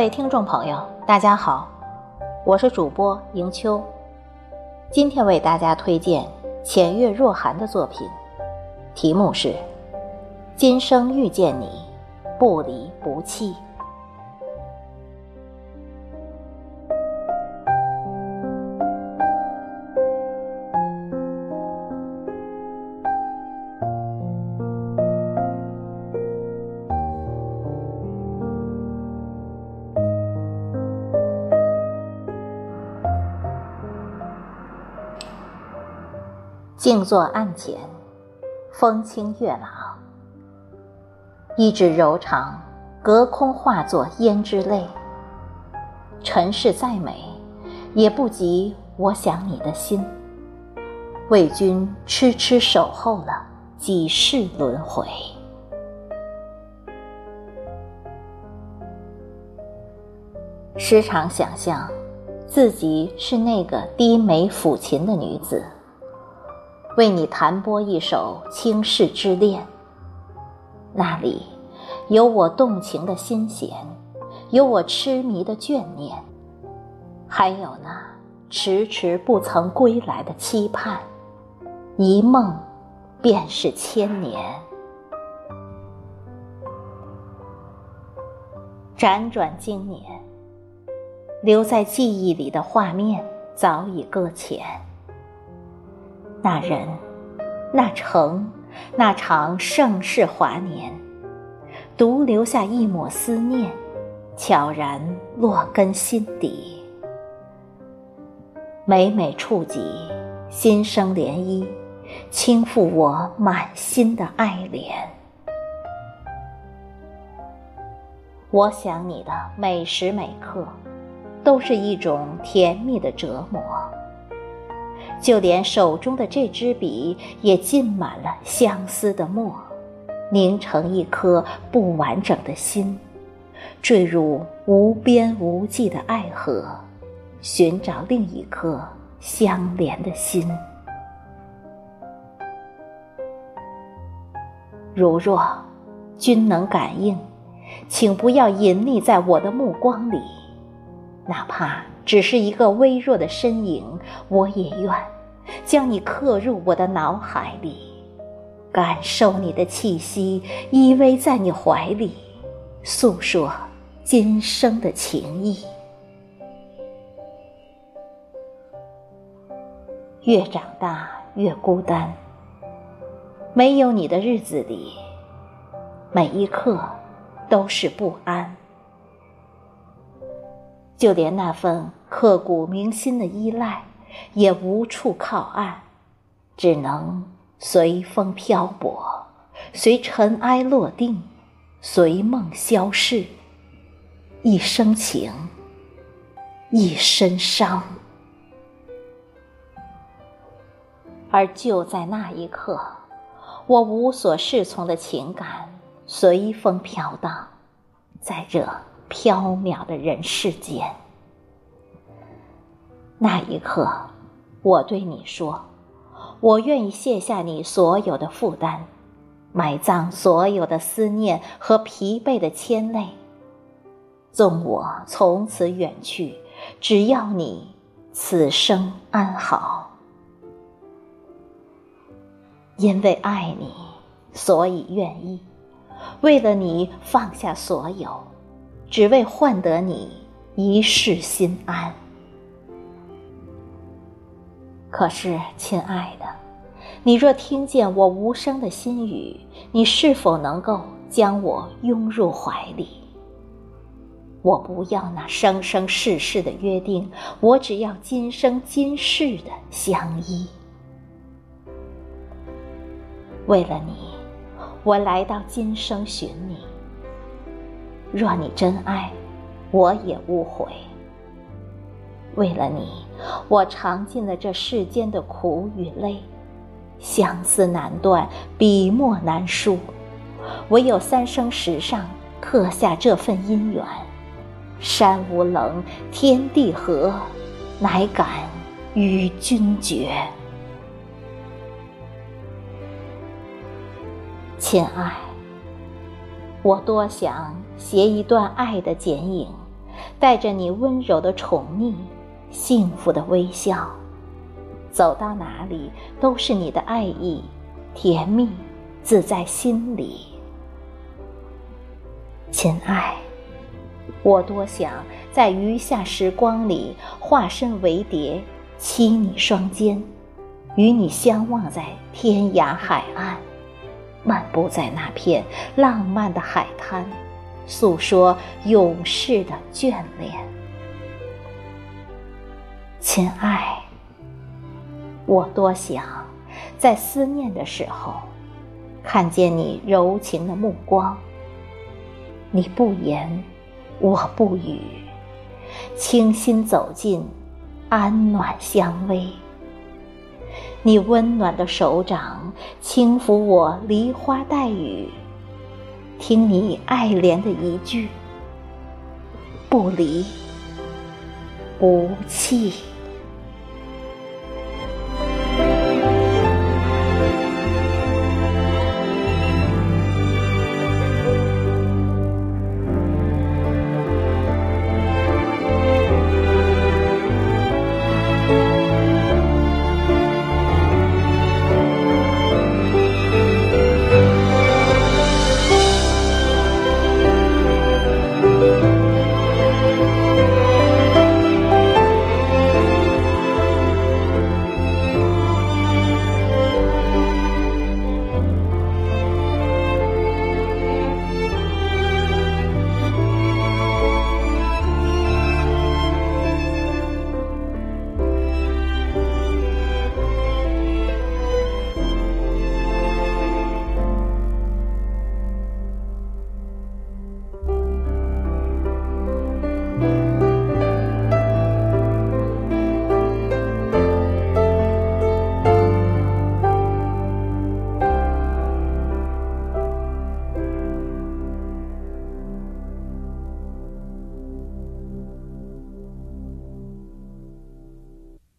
各位听众朋友，大家好，我是主播迎秋，今天为大家推荐浅月若寒的作品，题目是《今生遇见你，不离不弃》。静坐案前，风清月朗，一指柔长，隔空化作胭脂泪。尘世再美，也不及我想你的心。为君痴痴守候了几世轮回。时常想象，自己是那个低眉抚琴的女子。为你弹拨一首倾世之恋，那里有我动情的心弦，有我痴迷的眷念，还有那迟迟不曾归来的期盼。一梦便是千年，辗转经年，留在记忆里的画面早已搁浅。那人，那城，那场盛世华年，独留下一抹思念，悄然落根心底。每每触及，心生涟漪，倾覆我满心的爱怜。我想你的每时每刻，都是一种甜蜜的折磨。就连手中的这支笔也浸满了相思的墨，凝成一颗不完整的心，坠入无边无际的爱河，寻找另一颗相连的心。如若君能感应，请不要隐匿在我的目光里，哪怕。只是一个微弱的身影，我也愿将你刻入我的脑海里，感受你的气息，依偎在你怀里，诉说今生的情谊。越长大越孤单，没有你的日子里，每一刻都是不安。就连那份刻骨铭心的依赖，也无处靠岸，只能随风漂泊，随尘埃落定，随梦消逝。一生情，一身伤。而就在那一刻，我无所适从的情感随风飘荡，在这。缥缈的人世间，那一刻，我对你说：“我愿意卸下你所有的负担，埋葬所有的思念和疲惫的牵累。纵我从此远去，只要你此生安好。因为爱你，所以愿意；为了你，放下所有。”只为换得你一世心安。可是，亲爱的，你若听见我无声的心语，你是否能够将我拥入怀里？我不要那生生世世的约定，我只要今生今世的相依。为了你，我来到今生寻你。若你真爱，我也无悔。为了你，我尝尽了这世间的苦与累，相思难断，笔墨难书，唯有三生石上刻下这份姻缘。山无棱，天地合，乃敢与君绝。亲爱。我多想写一段爱的剪影，带着你温柔的宠溺，幸福的微笑，走到哪里都是你的爱意，甜蜜自在心里。亲爱，我多想在余下时光里化身为蝶，栖你双肩，与你相望在天涯海岸，漫步在那片浪漫的海滩，诉说永世的眷恋。亲爱，我多想在思念的时候，看见你柔情的目光。你不言，我不语，倾心走进，安暖相偎。你温暖的手掌轻抚我梨花带雨，听你爱怜的一句：不离不弃。